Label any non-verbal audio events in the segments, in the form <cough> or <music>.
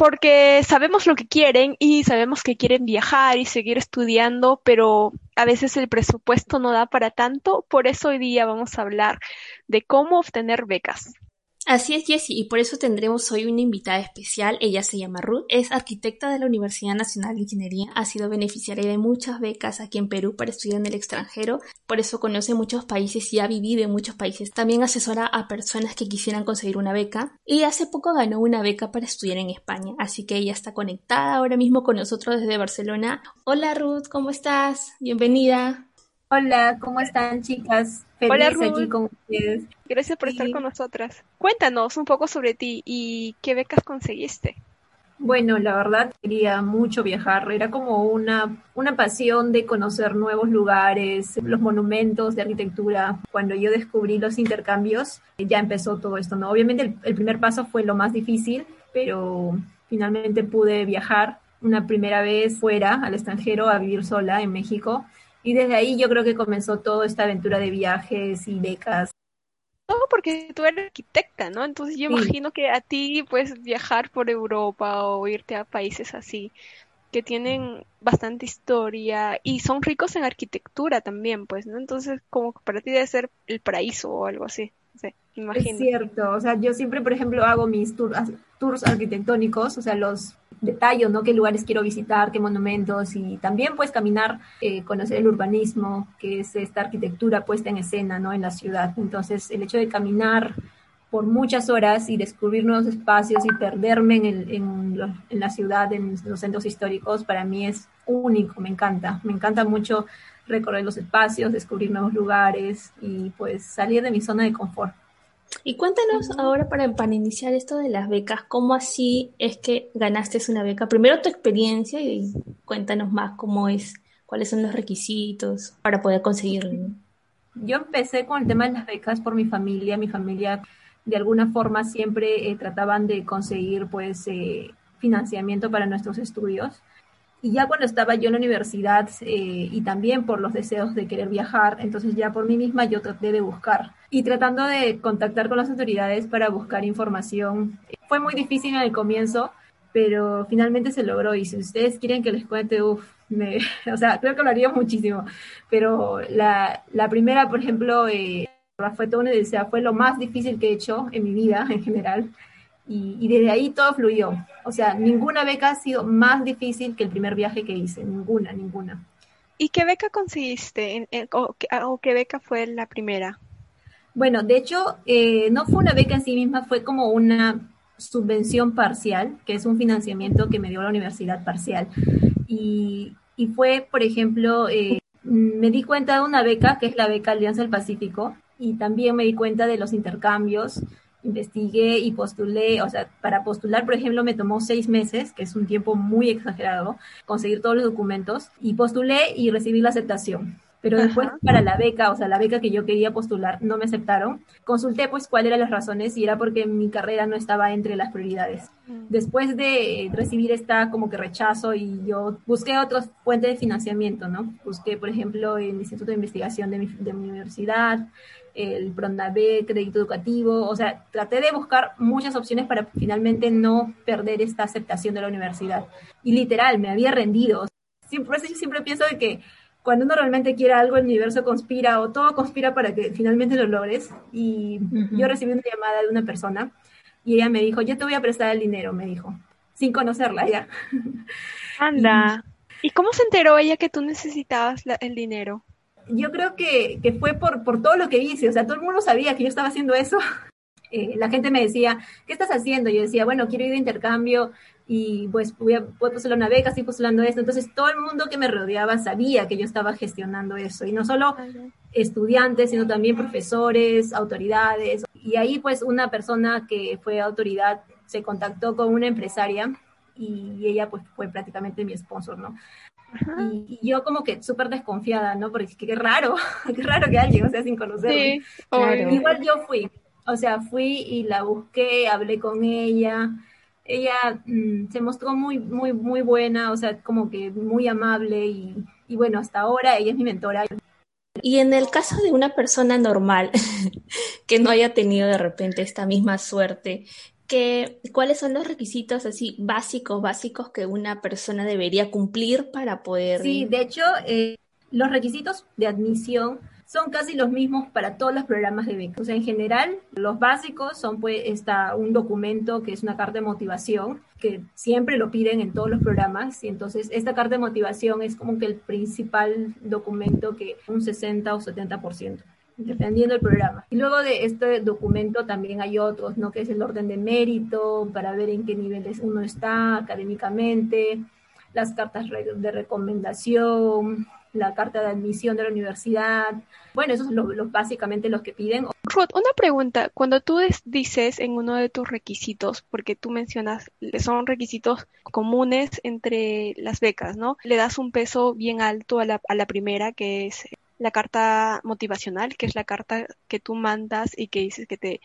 porque sabemos lo que quieren y sabemos que quieren viajar y seguir estudiando, pero a veces el presupuesto no da para tanto. Por eso hoy día vamos a hablar de cómo obtener becas. Así es, Jessie, y por eso tendremos hoy una invitada especial. Ella se llama Ruth, es arquitecta de la Universidad Nacional de Ingeniería, ha sido beneficiaria de muchas becas aquí en Perú para estudiar en el extranjero, por eso conoce muchos países y ha vivido en muchos países. También asesora a personas que quisieran conseguir una beca y hace poco ganó una beca para estudiar en España, así que ella está conectada ahora mismo con nosotros desde Barcelona. Hola Ruth, ¿cómo estás? Bienvenida. Hola, ¿cómo están chicas? Feliz Hola, Ruth. aquí con ustedes. Gracias por estar con nosotras. Cuéntanos un poco sobre ti y qué becas conseguiste. Bueno, la verdad quería mucho viajar, era como una, una pasión de conocer nuevos lugares, los monumentos de arquitectura. Cuando yo descubrí los intercambios, ya empezó todo esto, ¿no? Obviamente el, el primer paso fue lo más difícil, pero finalmente pude viajar una primera vez fuera, al extranjero, a vivir sola en México. Y desde ahí yo creo que comenzó toda esta aventura de viajes y becas. Todo porque tú eres arquitecta, ¿no? Entonces yo Sí. imagino que a ti puedes viajar por Europa o irte a países así que tienen bastante historia y son ricos en arquitectura también, pues, ¿no? Entonces como que para ti debe ser el paraíso o algo así. Es cierto, o sea, yo siempre, por ejemplo, hago mis tours, tours arquitectónicos, o sea, los detallo, ¿no? Qué lugares quiero visitar, qué monumentos y también pues caminar, eh, conocer el urbanismo, que es esta arquitectura puesta en escena, ¿no? En la ciudad. Entonces, el hecho de caminar por muchas horas y descubrir nuevos espacios y perderme en, el- en lo- en la ciudad, en los centros históricos, para mí es único, me encanta. Me encanta mucho recorrer los espacios, descubrir nuevos lugares y pues salir de mi zona de confort. Y cuéntanos ahora para, para iniciar esto de las becas, ¿cómo así es que ganaste una beca? Primero tu experiencia y cuéntanos más cómo es, cuáles son los requisitos para poder conseguirlo. Yo empecé con el tema de las becas por mi familia. Mi familia, de alguna forma, siempre eh, trataban de conseguir, pues, eh, financiamiento para nuestros estudios. Y ya cuando estaba yo en la universidad eh, y también por los deseos de querer viajar, entonces ya por mí misma yo traté de buscar y tratando de contactar con las autoridades para buscar información. Fue muy difícil en el comienzo, pero finalmente se logró. Y si ustedes quieren que les cuente, uff, <laughs> o sea, creo que lo haría muchísimo. Pero la, la primera, por ejemplo, eh, fue toda una odisea, fue lo más difícil que he hecho en mi vida en general. Y, y desde ahí todo fluyó. O sea, ninguna beca ha sido más difícil que el primer viaje que hice. Ninguna, ninguna. ¿Y qué beca conseguiste? En- en- o, qué, o qué beca fue la primera? Bueno, de hecho, eh, no fue una beca en sí misma, fue como una subvención parcial, que es un financiamiento que me dio la universidad parcial. Y, y fue, por ejemplo, eh, me di cuenta de una beca, que es la beca Alianza del Pacífico, y también me di cuenta de los intercambios, investigué y postulé, o sea, para postular, por ejemplo, me tomó seis meses, que es un tiempo muy exagerado, conseguir todos los documentos, y postulé y recibí la aceptación. Pero después Ajá. para la beca, o sea, la beca que yo quería postular, no me aceptaron. Consulté pues cuáles eran las razones y era porque mi carrera no estaba entre las prioridades. Después de recibir esta como que rechazo y yo busqué otras fuentes de financiamiento, ¿no? Busqué, por ejemplo, el Instituto de Investigación de mi, de mi universidad, el Pronave, crédito educativo, o sea, traté de buscar muchas opciones para finalmente no perder esta aceptación de la universidad. Y literal, me había rendido. Siempre, por eso yo siempre pienso de que cuando uno realmente quiere algo, el universo conspira o todo conspira para que finalmente lo logres. Y Ujú. yo recibí una llamada de una persona y ella me dijo, yo te voy a prestar el dinero, me dijo, sin conocerla ya. <laughs> Anda. ¿Y cómo se enteró ella que tú necesitabas la- el dinero? Yo creo que, que fue por, por todo lo que hice, o sea, todo el mundo sabía que yo estaba haciendo eso. <laughs> Eh, la gente me decía, ¿qué estás haciendo? Yo decía, bueno, quiero ir de intercambio y pues voy a, voy a postular una beca, estoy postulando esto. Entonces todo el mundo que me rodeaba sabía que yo estaba gestionando eso. Y no solo estudiantes, sino también profesores, autoridades. Y ahí pues una persona que fue autoridad se contactó con una empresaria y ella pues fue prácticamente mi sponsor, ¿no? Y, y yo como que súper desconfiada, ¿no? Porque qué raro, <laughs> qué raro que alguien, o sea, sin conocerme. Sí, Claro. obvio. Igual yo fui, o sea, fui y la busqué, hablé con ella. Ella mm, se mostró muy, muy, muy buena, o sea, como que muy amable y, y bueno, hasta ahora ella es mi mentora. Y en el caso de una persona normal <laughs> que no haya tenido de repente esta misma suerte, ¿Cuáles son los requisitos así básicos, básicos que una persona debería cumplir para poder... Sí, de hecho, eh, los requisitos de admisión son casi los mismos para todos los programas de beca. O sea, en general, los básicos son pues está un documento que es una carta de motivación, que siempre lo piden en todos los programas, y entonces esta carta de motivación es como que el principal documento que un 60 o 70% dependiendo del programa. Y luego de este documento también hay otros, ¿no? Que es el orden de mérito, para ver en qué niveles uno está académicamente, las cartas de recomendación, la carta de admisión de la universidad. Bueno, esos son básicamente los que piden. Ruth, una pregunta. Cuando tú dices en uno de tus requisitos, porque tú mencionas, son requisitos comunes entre las becas, ¿no? Le das un peso bien alto a la, a la primera, que es la carta motivacional, que es la carta que tú mandas y que dices que te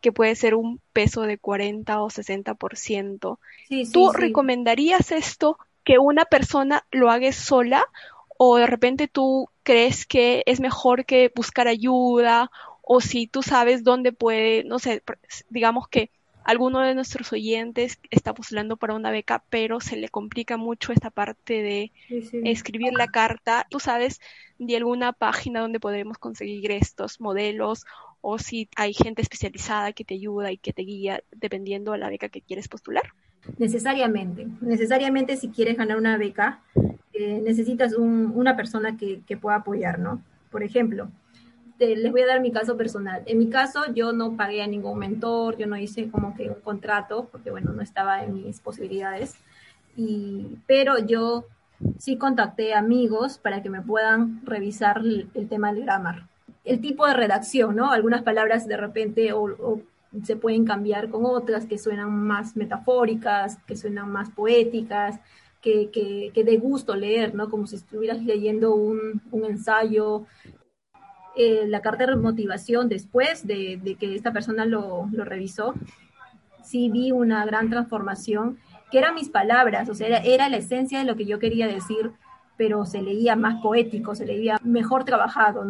que puede ser un peso de 40 o 60%. Sí, sí, ¿Tú recomendarías esto que una persona lo haga sola o de repente tú crees que es mejor que buscar ayuda o si tú sabes dónde puede, no sé, digamos que alguno de nuestros oyentes está postulando para una beca, pero se le complica mucho esta parte de escribir la carta. ¿Tú sabes de alguna página donde podremos conseguir estos modelos o si hay gente especializada que te ayuda y que te guía dependiendo de la beca que quieres postular? Necesariamente, necesariamente si quieres ganar una beca, eh, necesitas una persona que, pueda apoyar, ¿no? Por ejemplo, les voy a dar mi caso personal. En mi caso, yo no pagué a ningún mentor, yo no hice como que un contrato, porque bueno, no estaba en mis posibilidades, y, pero yo sí contacté amigos para que me puedan revisar el, tema del grammar. El tipo de redacción, ¿no? Algunas palabras de repente o se pueden cambiar con otras que suenan más metafóricas, que suenan más poéticas, que, que, dé gusto leer, ¿no? Como si estuvieras leyendo un, ensayo. Eh, la carta de motivación después de, que esta persona lo, revisó, sí vi una gran transformación, que eran mis palabras, o sea, era, la esencia de lo que yo quería decir, pero se leía más poético, se leía mejor trabajado.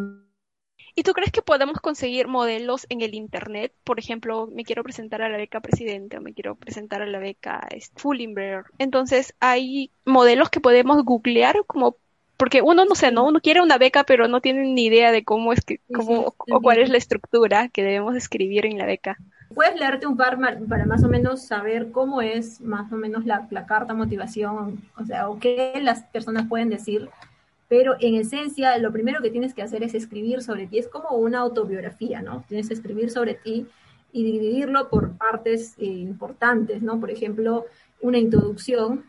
¿Y tú crees que podemos conseguir modelos en el Internet? Por ejemplo, me quiero presentar a la beca presidente o me quiero presentar a la beca este, Fulbright. Entonces, hay modelos que podemos googlear como porque uno no sé, ¿no? Uno quiere una beca, pero no tiene ni idea de cómo es que, cómo, o cuál es la estructura que debemos escribir en la beca. Puedes leerte un par para más o menos saber cómo es más o menos la, la carta motivación, o sea, o qué las personas pueden decir pero en esencia lo primero que tienes que hacer es escribir sobre ti, es como una autobiografía, ¿no? Tienes que escribir sobre ti y dividirlo por partes eh, importantes, ¿no? Por ejemplo, una introducción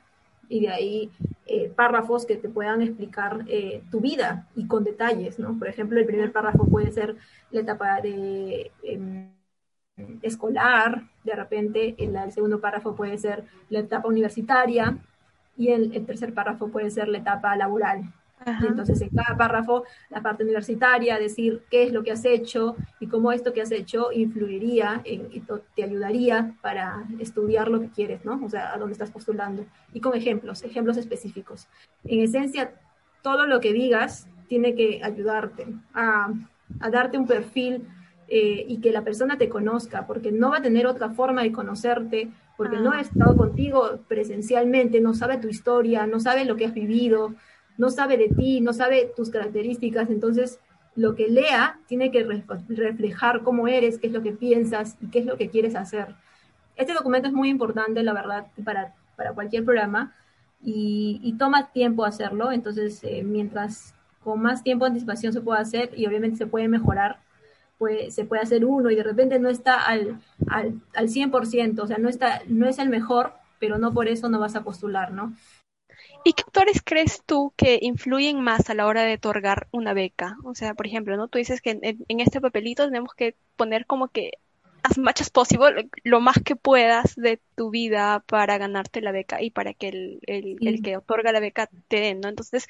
y de ahí eh, párrafos que te puedan explicar eh, tu vida y con detalles, ¿no? Por ejemplo, el primer párrafo puede ser la etapa de em, escolar, de repente el, segundo párrafo puede ser la etapa universitaria y el, el tercer párrafo puede ser la etapa laboral, entonces, en cada párrafo, la parte universitaria, decir qué es lo que has hecho y cómo esto que has hecho influiría en, y te ayudaría para estudiar lo que quieres, ¿no? O sea, a dónde estás postulando. Y con ejemplos, ejemplos específicos. En esencia, todo lo que digas tiene que ayudarte a, darte un perfil eh, y que la persona te conozca, porque no va a tener otra forma de conocerte, porque no ha ah. estado contigo presencialmente, no sabe tu historia, no sabe lo que has vivido, no sabe de ti, no sabe tus características, entonces lo que lea tiene que reflejar cómo eres, qué es lo que piensas y qué es lo que quieres hacer. Este documento es muy importante, la verdad, para, para cualquier programa y, toma tiempo hacerlo, entonces eh, mientras con más tiempo de anticipación se puede hacer y obviamente se puede mejorar, pues se puede hacer uno y de repente no está al, al, al 100%, o sea, no, está, no es el mejor, pero no por eso no vas a postular, ¿no? ¿Y qué factores crees tú que influyen más a la hora de otorgar una beca? O sea, por ejemplo, ¿no? Tú dices que en, este papelito tenemos que poner como que as much as possible, lo más que puedas de tu vida para ganarte la beca y para que el, el, que otorga la beca te den, ¿no? Entonces,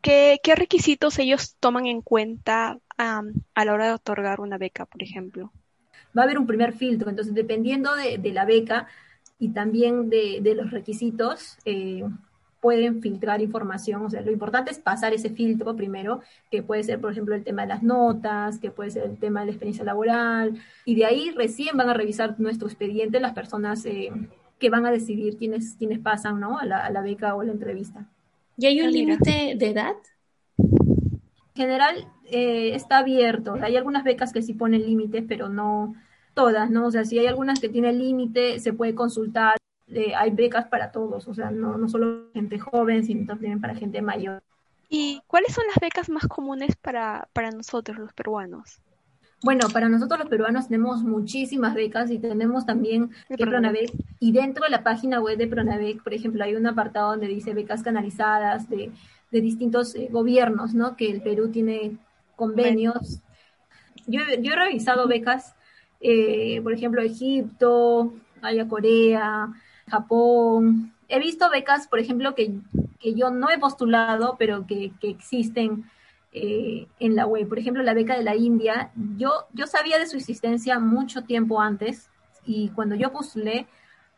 ¿qué, qué requisitos ellos toman en cuenta a la hora de otorgar una beca, por ejemplo? Va a haber un primer filtro, entonces dependiendo de, de la beca y también de, de los requisitos, eh, pueden filtrar información, o sea, lo importante es pasar ese filtro primero, que puede ser, por ejemplo, el tema de las notas, que puede ser el tema de la experiencia laboral, y de ahí recién van a revisar nuestro expediente las personas eh, que van a decidir quiénes, quiénes pasan ¿no? a, la, a la beca o la entrevista. ¿Y hay un límite de edad? En general eh, está abierto, hay algunas becas que sí ponen límites, pero no todas, ¿no? O sea, si hay algunas que tienen límite, se puede consultar eh, hay becas para todos, o sea, no, no solo gente joven, sino también para gente mayor. ¿Y cuáles son las becas más comunes para, para nosotros, los peruanos? Bueno, para nosotros los peruanos tenemos muchísimas becas y tenemos también de Pronavec. Y dentro de la página web de Pronavec, por ejemplo, hay un apartado donde dice becas canalizadas de, de distintos eh, gobiernos, ¿no? Que el Perú tiene convenios. Yo, yo he revisado becas, eh, por ejemplo, Egipto, haya Corea, Japón. He visto becas, por ejemplo, que, yo no he postulado, pero que, existen eh, en la web. Por ejemplo, la beca de la India. Yo, yo sabía de su existencia mucho tiempo antes y cuando yo postulé,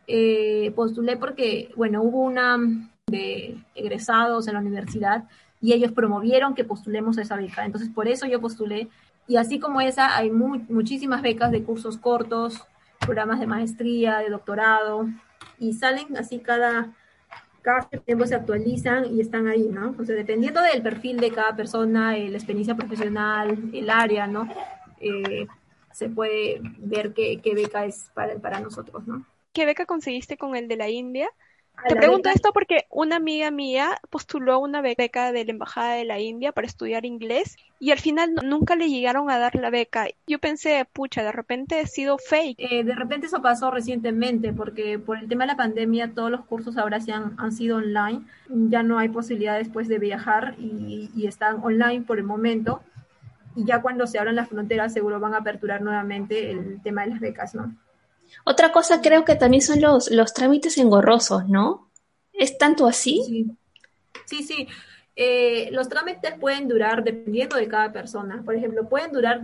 eh, postulé porque, bueno, hubo una de egresados en la universidad y ellos promovieron que postulemos esa beca. Entonces, por eso yo postulé. Y así como esa, hay muchísimas becas de cursos cortos, programas de maestría, de doctorado, y salen así cada, cada tiempo se actualizan y están ahí, ¿no? O sea, dependiendo del perfil de cada persona, eh, la experiencia profesional, el área, ¿no? Eh, se puede ver qué, qué beca es para, para nosotros, ¿no? ¿Qué beca conseguiste con el de la India? Te pregunto esto porque una amiga mía postuló una beca de la Embajada de la India para estudiar inglés y al final nunca le llegaron a dar la beca. Yo pensé, pucha, de repente ha sido fake. Eh, de repente eso pasó recientemente porque por el tema de la pandemia todos los cursos ahora se han, han sido online. Ya no hay posibilidad después de viajar y, y están online por el momento. Y ya cuando se abran las fronteras seguro van a aperturar nuevamente el tema de las becas, ¿no? Otra cosa creo que también son los, los trámites engorrosos, ¿no? ¿Es tanto así? Sí, sí. Eh, los trámites pueden durar, dependiendo de cada persona, por ejemplo, pueden durar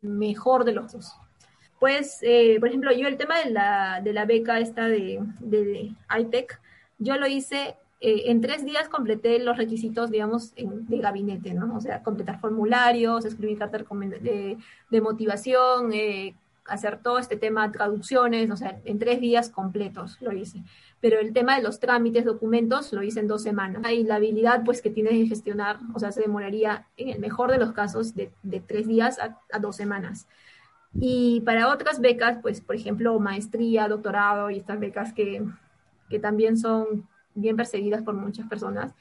mejor de los dos. Pues, eh, por ejemplo, yo el tema de la, de la beca esta de, de, ITEC, yo lo hice eh, en tres días completé los requisitos, digamos, de gabinete, ¿no? O sea, completar formularios, escribir cartas de, de motivación, eh, hacer todo este tema, traducciones, o sea, en tres días completos lo hice. Pero el tema de los trámites, documentos, lo hice en dos semanas. Y la habilidad, pues, que tienes que gestionar, o sea, se demoraría, en el mejor de los casos, de, tres días a, dos semanas. Y para otras becas, pues, por ejemplo, maestría, doctorado y estas becas que, que también son bien perseguidas por muchas personas,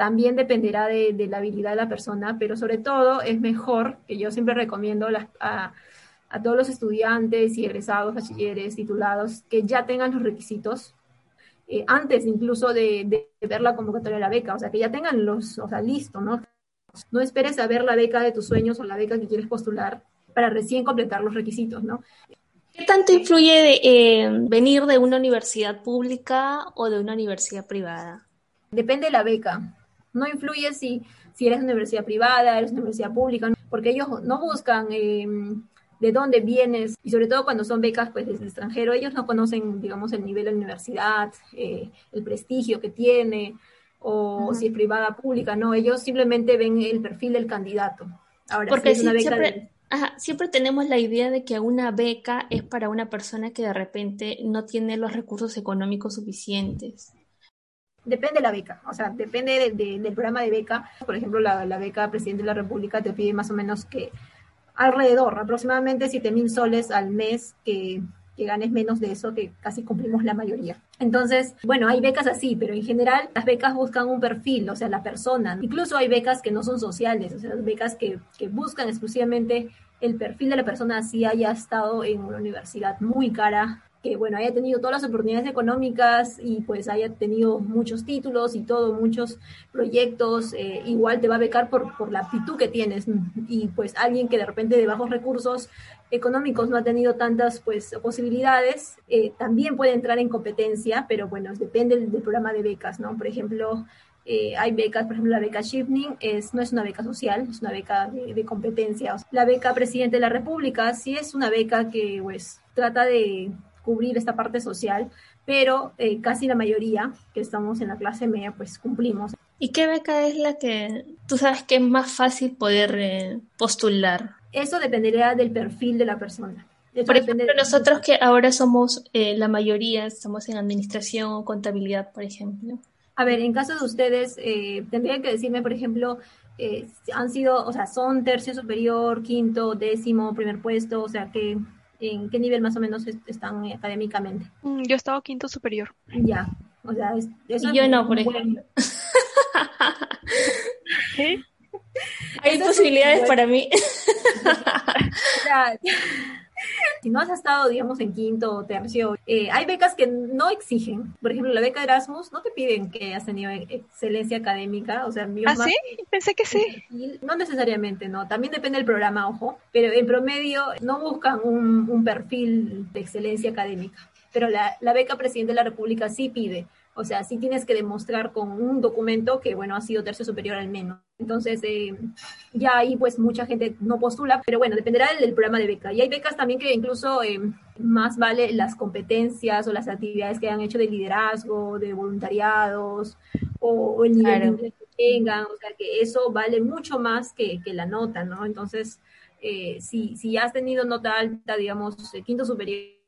también dependerá de, la habilidad de la persona, pero sobre todo es mejor, que yo siempre recomiendo las, a, a todos los estudiantes y egresados, bachilleres, titulados, que ya tengan los requisitos eh, antes incluso de, ver la convocatoria de la beca, o sea, que ya tengan los, o sea, listo, ¿no? No esperes a ver la beca de tus sueños o la beca que quieres postular para recién completar los requisitos, ¿no? ¿Qué tanto influye eh, venir de una universidad pública o de una universidad privada? Depende de la beca. No influye si, si eres una universidad privada, eres una universidad pública, porque ellos no buscan eh, de dónde vienes, y sobre todo cuando son becas pues desde el extranjero, ellos no conocen, digamos, el nivel de la universidad, eh, el prestigio que tiene, o si es privada pública, no, ellos simplemente ven el perfil del candidato. Ahora, Porque es una beca siempre, siempre tenemos la idea de que una beca es para una persona que de repente no tiene los recursos económicos suficientes. Depende de la beca, o sea, depende del programa de beca. Por ejemplo, la, la beca Presidente de la República te pide más o menos que alrededor, aproximadamente 7 mil soles al mes que, que ganes menos de eso, que casi cumplimos la mayoría. Entonces, bueno, hay becas así, pero en general las becas buscan un perfil, o sea, la persona. Incluso hay becas que no son sociales, o sea, becas que, que buscan exclusivamente el perfil de la persona, así haya estado en una universidad muy cara que bueno, haya tenido todas las oportunidades económicas y pues haya tenido muchos títulos y todo, muchos proyectos, eh, igual te va a becar por, por la aptitud que tienes y pues alguien que de repente de bajos recursos económicos no ha tenido tantas pues posibilidades, eh, también puede entrar en competencia, pero bueno, depende del, programa de becas, ¿no? Por ejemplo, eh, hay becas, por ejemplo, la beca Shifting es, no es una beca social, es una beca de, competencia. La beca Presidente de la República sí es una beca que pues trata de cubrir esta parte social, pero eh, casi la mayoría que estamos en la clase media pues cumplimos. ¿Y qué beca es la que tú sabes que es más fácil poder eh, postular? Eso dependería del perfil de la persona. Por ejemplo, nosotros que ahora somos eh, la mayoría, estamos en administración o contabilidad, por ejemplo. A ver, en caso de ustedes, eh, tendrían que decirme, por ejemplo, eh, han sido, o sea, son tercio superior, quinto, décimo, primer puesto, o sea, que en qué nivel más o menos están académicamente. Mm, yo he estado quinto superior. Ya, o sea, eso y yo no, por ejemplo. <laughs> Hay posibilidades para mí. <laughs> <laughs> si no has estado, digamos, en quinto o tercio, eh, hay becas que no exigen. Por ejemplo, la beca Erasmus no te piden que hayas tenido excelencia académica, o sea, ¿Ah, sí? Pensé que sí. No necesariamente, ¿no? También depende del programa, ojo, pero en promedio no buscan un, un perfil de excelencia académica. Pero la, la beca Presidente de la República sí pide o sea, sí tienes que demostrar con un documento que, bueno, ha sido tercio superior al menos. Entonces, eh, ya ahí pues mucha gente no postula, pero bueno, dependerá del, programa de beca. Y hay becas también que incluso eh, más vale las competencias o las actividades que han hecho de liderazgo, de voluntariados o, el nivel que tengan. O sea, que eso vale mucho más que, que la nota, ¿no? Entonces, eh, si, si has tenido nota alta, digamos, quinto superior,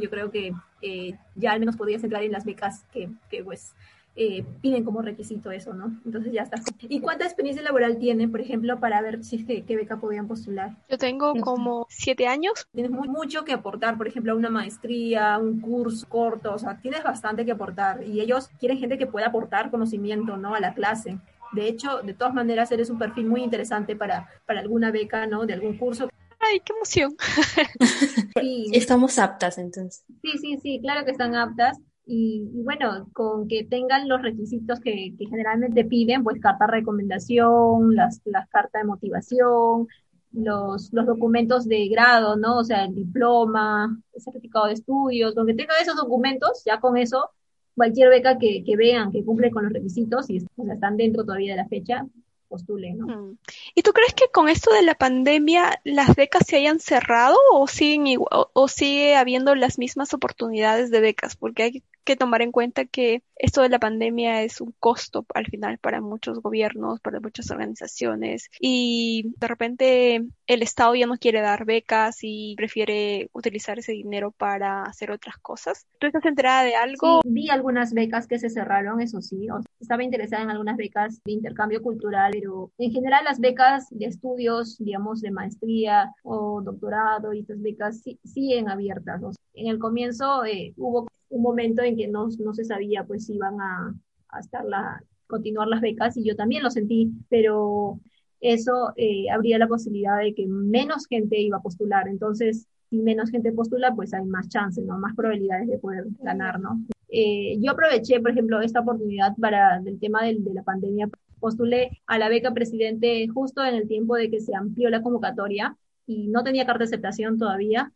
yo creo que eh, ya al menos podrías entrar en las becas que, pues eh, piden como requisito eso, ¿no? Entonces ya está. ¿Y cuánta experiencia laboral tienen, por ejemplo, para ver si que qué beca podían postular? Yo tengo como siete años. Tienes muy, mucho que aportar, por ejemplo, a una maestría, un curso corto, o sea, tienes bastante que aportar y ellos quieren gente que pueda aportar conocimiento, ¿no? A la clase. De hecho, de todas maneras, eres un perfil muy interesante para, para alguna beca, ¿no? De algún curso. ¡Ay, qué emoción! <laughs> sí. Estamos aptas entonces. Sí, sí, sí, claro que están aptas. Y, bueno, con que tengan los requisitos que, generalmente piden, pues carta de recomendación, las, las cartas de motivación, los, los documentos de grado, ¿no? O sea, el diploma, el certificado de estudios, con que tengan esos documentos, ya con eso, cualquier beca que, que vean que cumple con los requisitos y o sea, están dentro todavía de la fecha, postule, ¿no? ¿Y tú crees que con esto de la pandemia las becas se hayan cerrado o siguen o sigue habiendo las mismas oportunidades de becas? Porque hay que tomar en cuenta que esto de la pandemia es un costo al final para muchos gobiernos, para muchas organizaciones y de repente el Estado ya no quiere dar becas y prefiere utilizar ese dinero para hacer otras cosas. ¿Tú estás enterada de algo? Sí, vi algunas becas que se cerraron, eso sí. estaba interesada en algunas becas de intercambio cultural, pero en general las becas de estudios, digamos, de maestría o doctorado y estas becas sí, siguen abiertas. en el comienzo eh, hubo un momento en que no, no se sabía pues si iban a, a estar la, continuar las becas y yo también lo sentí, pero eso eh, habría la posibilidad de que menos gente iba a postular. Entonces, si menos gente postula, pues hay más chances, ¿no? Más probabilidades de poder ganar, ¿no? Eh, yo aproveché, por ejemplo, esta oportunidad para el tema de, de la pandemia. Postulé a la beca presidente justo en el tiempo de que se amplió la convocatoria y no tenía carta de aceptación todavía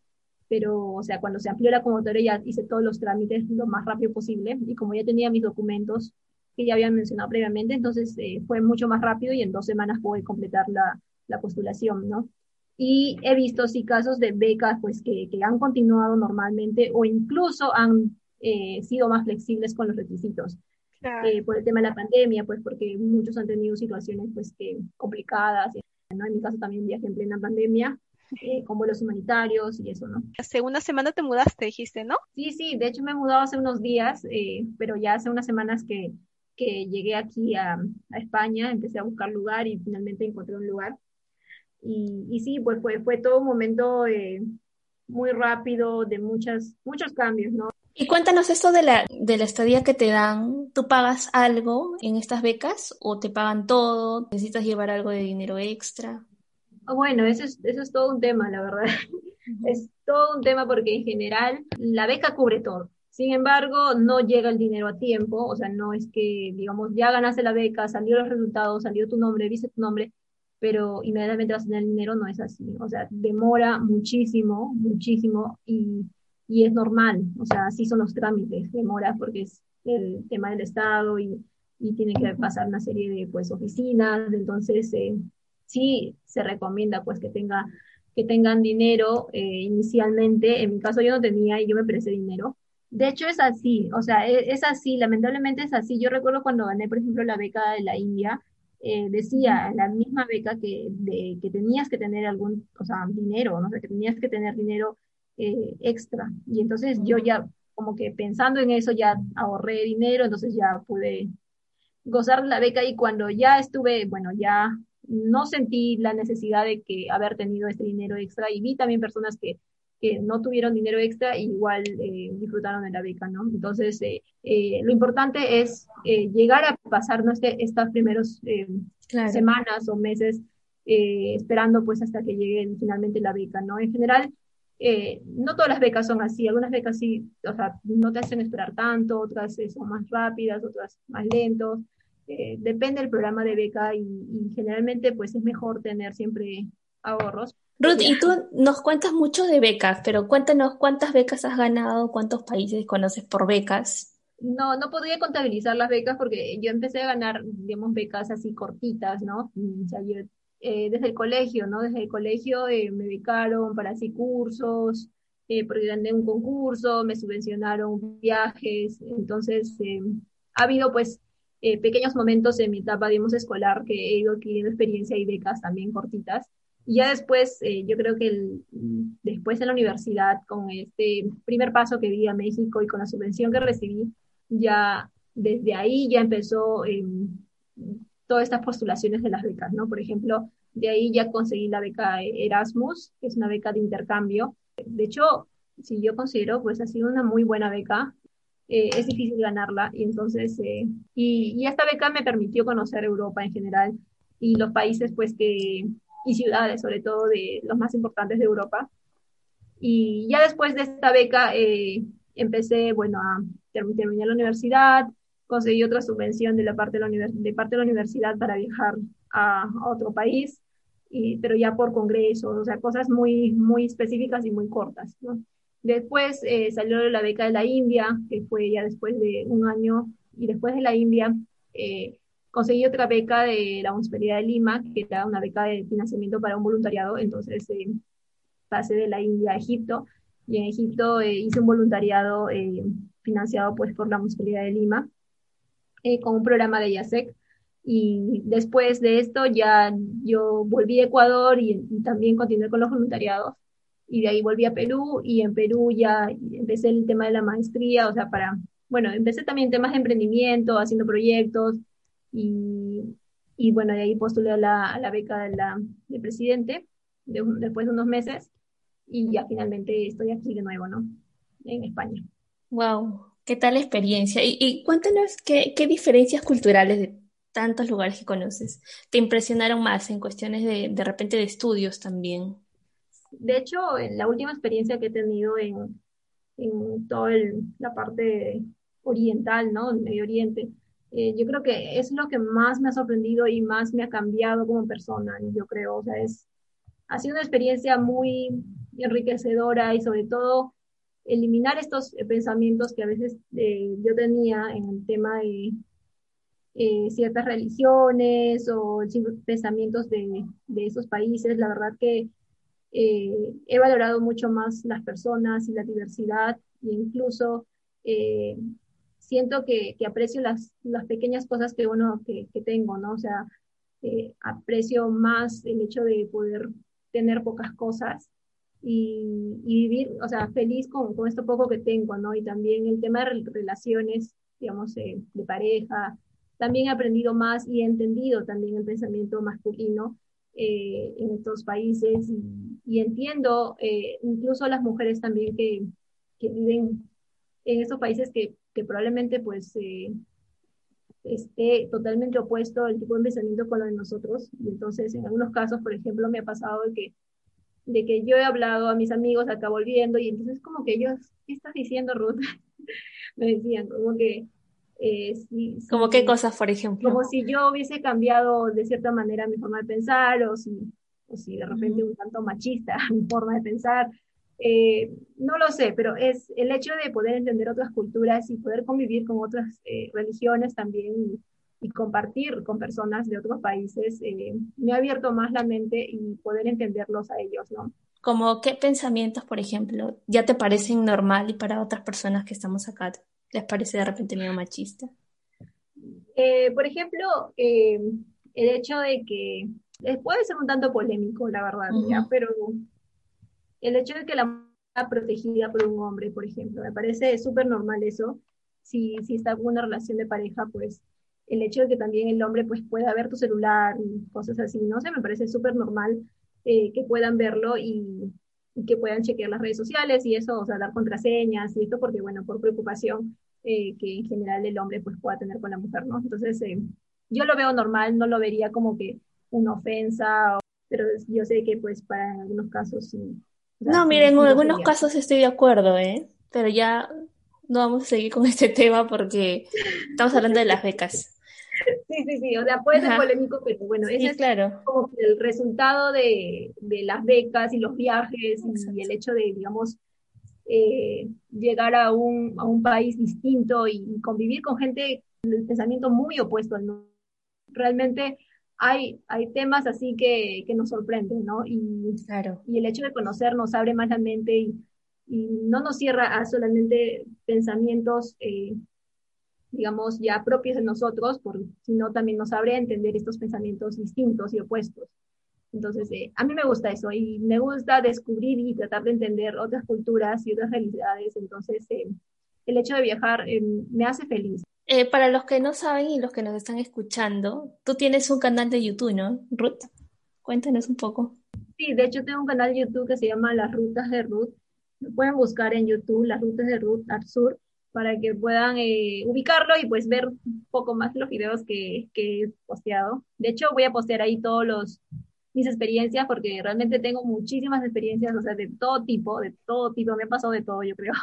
pero, o sea, cuando se amplió la convocatoria ya hice todos los trámites lo más rápido posible y como ya tenía mis documentos que ya habían mencionado previamente, entonces eh, fue mucho más rápido y en dos semanas pude completar la, la postulación, ¿no? Y he visto sí casos de becas pues que, que han continuado normalmente o incluso han eh, sido más flexibles con los requisitos. Eh, por el tema de la pandemia, pues porque muchos han tenido situaciones pues que complicadas, ¿no? En mi caso también viajé en plena pandemia eh, con vuelos humanitarios y eso, ¿no? Hace una semana te mudaste, dijiste, ¿no? Sí, sí, de hecho me he mudado hace unos días, eh, pero ya hace unas semanas que, que llegué aquí a, a, España, empecé a buscar lugar y finalmente encontré un lugar. Y, y sí, pues fue, fue todo un momento eh, muy rápido, de muchas, muchos cambios, ¿no? Y cuéntanos esto de la, de la estadía que te dan. ¿Tú pagas algo en estas becas o te pagan todo? ¿Necesitas llevar algo de dinero extra? Bueno, eso es, eso es todo un tema, la verdad. Es todo un tema porque en general la beca cubre todo. Sin embargo, no llega el dinero a tiempo, o sea, no es que, digamos, ya ganaste la beca, salió los resultados, salió tu nombre, viste tu nombre, pero inmediatamente vas a tener el dinero, no es así. O sea, demora muchísimo, muchísimo y, y es normal. O sea, así son los trámites, demora porque es el tema del Estado y, y tiene que pasar una serie de pues oficinas, entonces eh, sí se recomienda pues que tenga que tengan dinero eh, inicialmente. En mi caso yo no tenía y yo me presté dinero. De hecho es así, o sea, e, es, así, lamentablemente es así. Yo recuerdo cuando gané, por ejemplo, la beca de la India, eh, decía la misma beca que, de, que tenías que tener algún, o sea, dinero, ¿no? O sea, que tenías que tener dinero eh, extra. Y entonces yo ya, como que pensando en eso, ya ahorré dinero, entonces ya pude gozar de la beca y cuando ya estuve, bueno, ya no sentí la necesidad de que haber tenido este dinero extra y vi también personas que que no tuvieron dinero extra igual eh, disfrutaron de la beca, ¿no? Entonces, eh, eh, lo importante es llegar a pasar ¿no? este, estas primeras semanas o meses esperando pues hasta que llegue finalmente la beca, ¿no? En general, no todas las becas son así, algunas becas sí, o sea, no te hacen esperar tanto, otras son más rápidas, otras más lentos, depende del programa de beca y, y generalmente pues es mejor tener siempre ahorros Ruth, y tú nos cuentas mucho de becas, pero cuéntanos cuántas becas has ganado, cuántos países conoces por becas. No, no podría contabilizar las becas porque yo empecé a ganar, digamos, becas así cortitas, ¿no? O sea, yo, eh, desde el colegio, ¿no? Desde el colegio eh, me becaron para así cursos, eh, porque gané un concurso, me subvencionaron viajes, entonces ha habido pues pequeños momentos en mi etapa, digamos, escolar que he ido adquiriendo experiencia y becas también cortitas. Y ya después, eh, yo creo que el, después en la universidad, con este primer paso que di a México y con la subvención que recibí, ya desde ahí ya empezó eh, todas estas postulaciones de las becas, ¿no? Por ejemplo, de ahí ya conseguí la beca Erasmus, que es una beca de intercambio. De hecho, si yo considero, pues ha sido una muy buena beca. Eh, es difícil ganarla y entonces, y, y esta beca me permitió conocer Europa en general y los países, pues, que, y ciudades, sobre todo de los más importantes de Europa. Y ya después de esta beca eh, empecé, bueno, a terminar la universidad, conseguí otra subvención de la parte de la, de parte de la universidad para viajar a, otro país, y, pero ya por congresos, o sea, cosas muy, muy específicas y muy cortas. ¿no? Después eh, salió la beca de la India, que fue ya después de un año, y después de la India eh, conseguí otra beca de la Municipalidad de Lima, que era una beca de financiamiento para un voluntariado, entonces eh, pasé de la India a Egipto, y en Egipto eh, hice un voluntariado eh, financiado pues por la Municipalidad de Lima, con un programa de YASEC, y después de esto ya yo volví a Ecuador y también continué con los voluntariados, y de ahí volví a Perú, y en Perú ya empecé el tema de la maestría, o sea, para, bueno, empecé también temas de emprendimiento, haciendo proyectos, y, y bueno, de ahí postulé a la, a la beca de la, del presidente después de unos meses y ya finalmente estoy aquí de nuevo, ¿no? En España. Wow, qué tal experiencia. Y, y cuéntanos qué, qué, diferencias culturales de tantos lugares que conoces te impresionaron más en cuestiones de, de repente de estudios también. De hecho, la última experiencia que he tenido en, en toda la parte oriental, ¿no? En Medio Oriente, eh, yo creo que es lo que más me ha sorprendido y más me ha cambiado como persona, yo creo, o sea, es, ha sido una experiencia muy enriquecedora y sobre todo eliminar estos pensamientos que a veces eh, yo tenía en el tema de eh, ciertas religiones o pensamientos de, de, esos países. La verdad que he valorado mucho más las personas y la diversidad e incluso siento que, aprecio las, pequeñas cosas que uno que, tengo, ¿no? O sea, eh, aprecio más el hecho de poder tener pocas cosas y, y vivir, o sea, feliz con, con, esto poco que tengo, ¿no? Y también el tema de relaciones, digamos, eh, de pareja, también he aprendido más y he entendido también el pensamiento masculino eh, en estos países y, entiendo eh, incluso las mujeres también que, que viven en estos países que que probablemente pues eh, esté totalmente opuesto el tipo de pensamiento con lo de nosotros. Y entonces, en algunos casos, por ejemplo, me ha pasado de que, de que yo he hablado a mis amigos acá volviendo y entonces como que ellos, ¿qué estás diciendo, Ruth? <laughs> me decían, como que... Eh, como qué cosas, por ejemplo. Como si yo hubiese cambiado de cierta manera mi forma de pensar o si, o si de repente un tanto machista <laughs> mi forma de pensar. Eh, no lo sé, pero es el hecho de poder entender otras culturas y poder convivir con otras eh, religiones también y, compartir con personas de otros países eh, me ha abierto más la mente y poder entenderlos a ellos, ¿no? Como qué pensamientos, por ejemplo, ya te parecen normal y para otras personas que estamos acá les parece de repente medio machista. Eh, por ejemplo, eh, el hecho de que puede ser un tanto polémico, la verdad, pero el hecho de que la mujer protegida por un hombre, por ejemplo, me parece súper normal eso. Si, si está con una relación de pareja, pues el hecho de que también el hombre pues pueda ver tu celular y cosas así, no sé, me parece súper normal eh, que puedan verlo y, que puedan chequear las redes sociales y eso, o sea, dar contraseñas y esto porque, bueno, por preocupación eh, que en general el hombre pues pueda tener con la mujer, ¿no? Entonces, eh, yo lo veo normal, no lo vería como que una ofensa, pero yo sé que pues para algunos casos sí. no, miren, en algunos casos estoy de acuerdo, ¿eh? Pero ya no vamos a seguir con <laughs> este tema porque estamos hablando de las becas. Sí, sí, sí, o sea, puede ser polémico, pero bueno, ese es como el resultado de, de, las becas y los viajes y el hecho de, digamos, eh, llegar a un, a un país distinto y, convivir con gente del pensamiento muy opuesto al nuestro. Realmente hay, hay temas así que, que nos sorprenden, ¿no? Y, claro. y el hecho de conocernos abre más la mente y, y no nos cierra a solamente pensamientos eh, digamos, ya propios de nosotros, por, sino también nos abre a entender estos pensamientos distintos y opuestos. Entonces, eh, a mí me gusta eso y me gusta descubrir y tratar de entender otras culturas y otras realidades. Entonces, eh, el hecho de viajar eh, me hace feliz. para los que no saben y los que nos están escuchando, tú tienes un canal de YouTube, ¿no, Ruth? Cuéntanos un poco. Sí, de hecho tengo un canal de YouTube que se llama Las Rutas de Ruth. pueden buscar en YouTube Las Rutas de Ruth Sur para que puedan eh, ubicarlo y pues ver un poco más los videos que, que, he posteado. De hecho, voy a postear ahí todos los mis experiencias porque realmente tengo muchísimas experiencias, o sea, de todo tipo, de todo tipo, me ha pasado de todo, yo creo.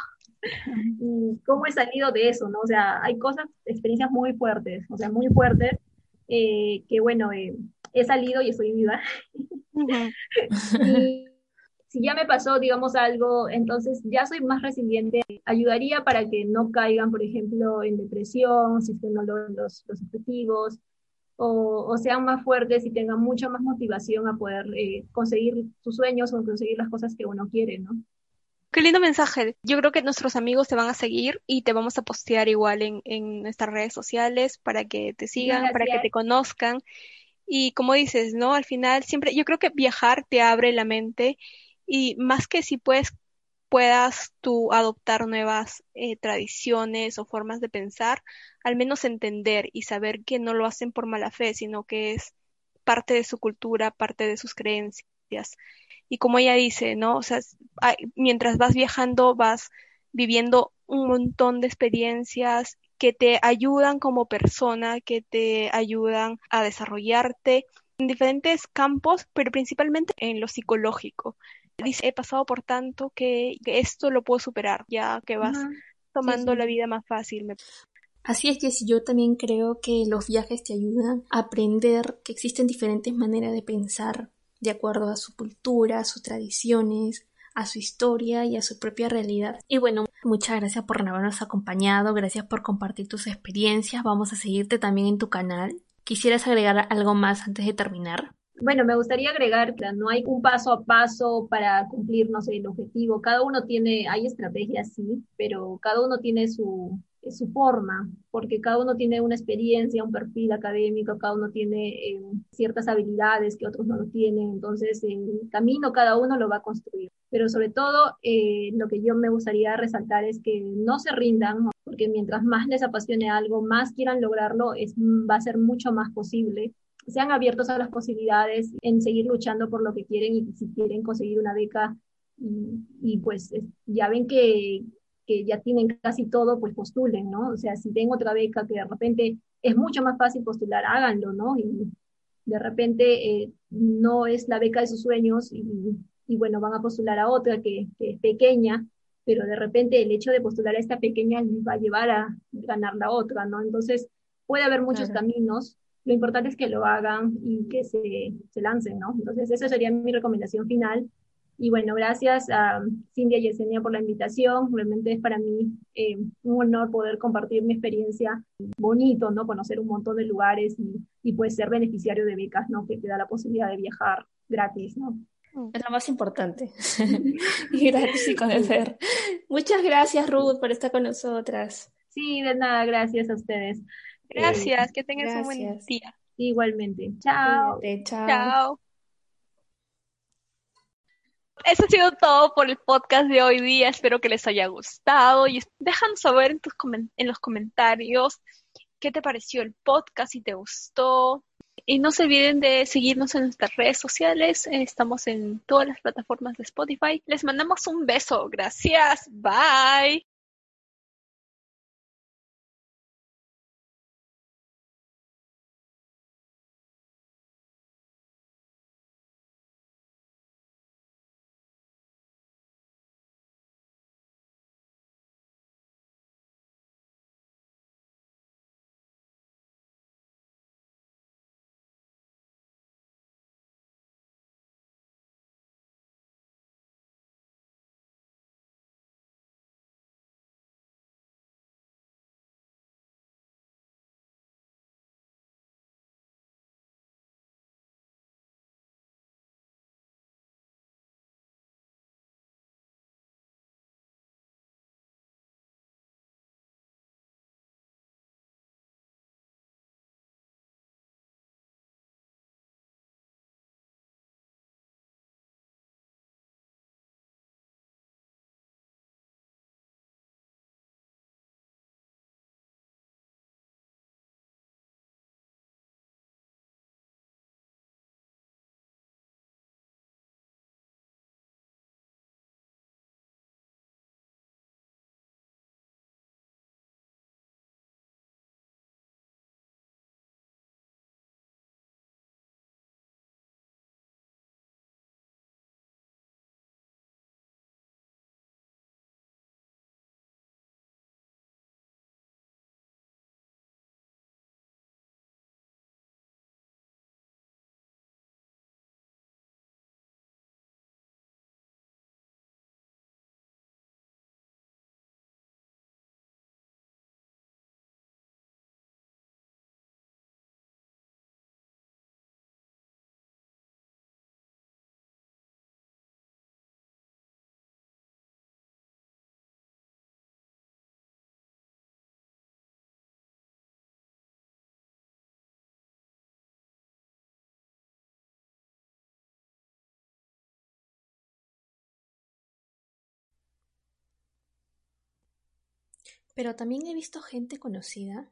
y cómo he salido de eso, ¿no? O sea, hay cosas, experiencias muy fuertes, o sea, muy fuertes, eh, que bueno, eh, he salido y estoy viva. <laughs> y, si ya me pasó, digamos, algo, entonces ya soy más resiliente. Ayudaría para que no caigan, por ejemplo, en depresión, si es que no logran los, los objetivos, o, o, sean más fuertes y tengan mucha más motivación a poder eh, conseguir sus sueños o conseguir las cosas que uno quiere, ¿no? Qué lindo mensaje. Yo creo que nuestros amigos te van a seguir y te vamos a postear igual en, en nuestras redes sociales para que te sigan, para que te conozcan. Y como dices, ¿no? Al final siempre, yo creo que viajar te abre la mente y más que si puedes, puedas tú adoptar nuevas eh, tradiciones o formas de pensar, al menos entender y saber que no lo hacen por mala fe, sino que es parte de su cultura, parte de sus creencias. Y como ella dice, ¿no? O sea, mientras vas viajando, vas viviendo un montón de experiencias que te ayudan como persona, que te ayudan a desarrollarte en diferentes campos, pero principalmente en lo psicológico dice, he pasado por tanto que, esto lo puedo superar, ya que vas tomando la vida más fácil. Así es, que yo también creo que los viajes te ayudan a aprender que existen diferentes maneras de pensar de acuerdo a su cultura, a sus tradiciones, a su historia y a su propia realidad. Y bueno, muchas gracias por habernos acompañado, gracias por compartir tus experiencias, vamos a seguirte también en tu canal. ¿Quisieras agregar algo más antes de terminar? Bueno, me gustaría agregar que no hay un paso a paso para cumplir, no sé, el objetivo. Cada uno tiene, hay estrategias, sí, pero cada uno tiene su, su forma, porque cada uno tiene una experiencia, un perfil académico, cada uno tiene eh, ciertas habilidades que otros no lo tienen, entonces el camino cada uno lo va a construir. Pero sobre todo, eh, lo que yo me gustaría resaltar es que no se rindan, porque mientras más les apasione algo, más quieran lograrlo, es, va a ser mucho más posible sean abiertos a las posibilidades en seguir luchando por lo que quieren y si quieren conseguir una beca y, pues ya ven que, que, ya tienen casi todo, pues postulen, ¿no? O sea, si ven otra beca que de repente es mucho más fácil postular, háganlo, ¿no? Y de repente eh, no es la beca de sus sueños y, y bueno, van a postular a otra que, que, es pequeña, pero de repente el hecho de postular a esta pequeña les va a llevar a ganar la otra, ¿no? Entonces, puede haber muchos caminos lo importante es que lo hagan y que se, se lancen, ¿no? Entonces, esa sería mi recomendación final. Y bueno, gracias a Cindy y Yesenia por la invitación. Realmente es para mí eh, un honor poder compartir mi experiencia. Bonito, ¿no? Conocer un montón de lugares y, y pues ser beneficiario de becas, ¿no? Que te da la posibilidad de viajar gratis, ¿no? Mm. Es lo más importante. <laughs> <laughs> y gratis y conocer. Muchas gracias, Ruth, por estar con nosotras. Sí, de nada, gracias a ustedes. Gracias, que tengas un buen día. Igualmente. Chao. chao. Chao. Eso ha sido todo por el podcast de hoy día. Espero que les haya gustado y déjanos saber en, tus en los comentarios qué te pareció el podcast, si te gustó. Y no se olviden de seguirnos en nuestras redes sociales. Estamos en todas las plataformas de Spotify. Les mandamos un beso. Gracias. Bye. Pero también he visto gente conocida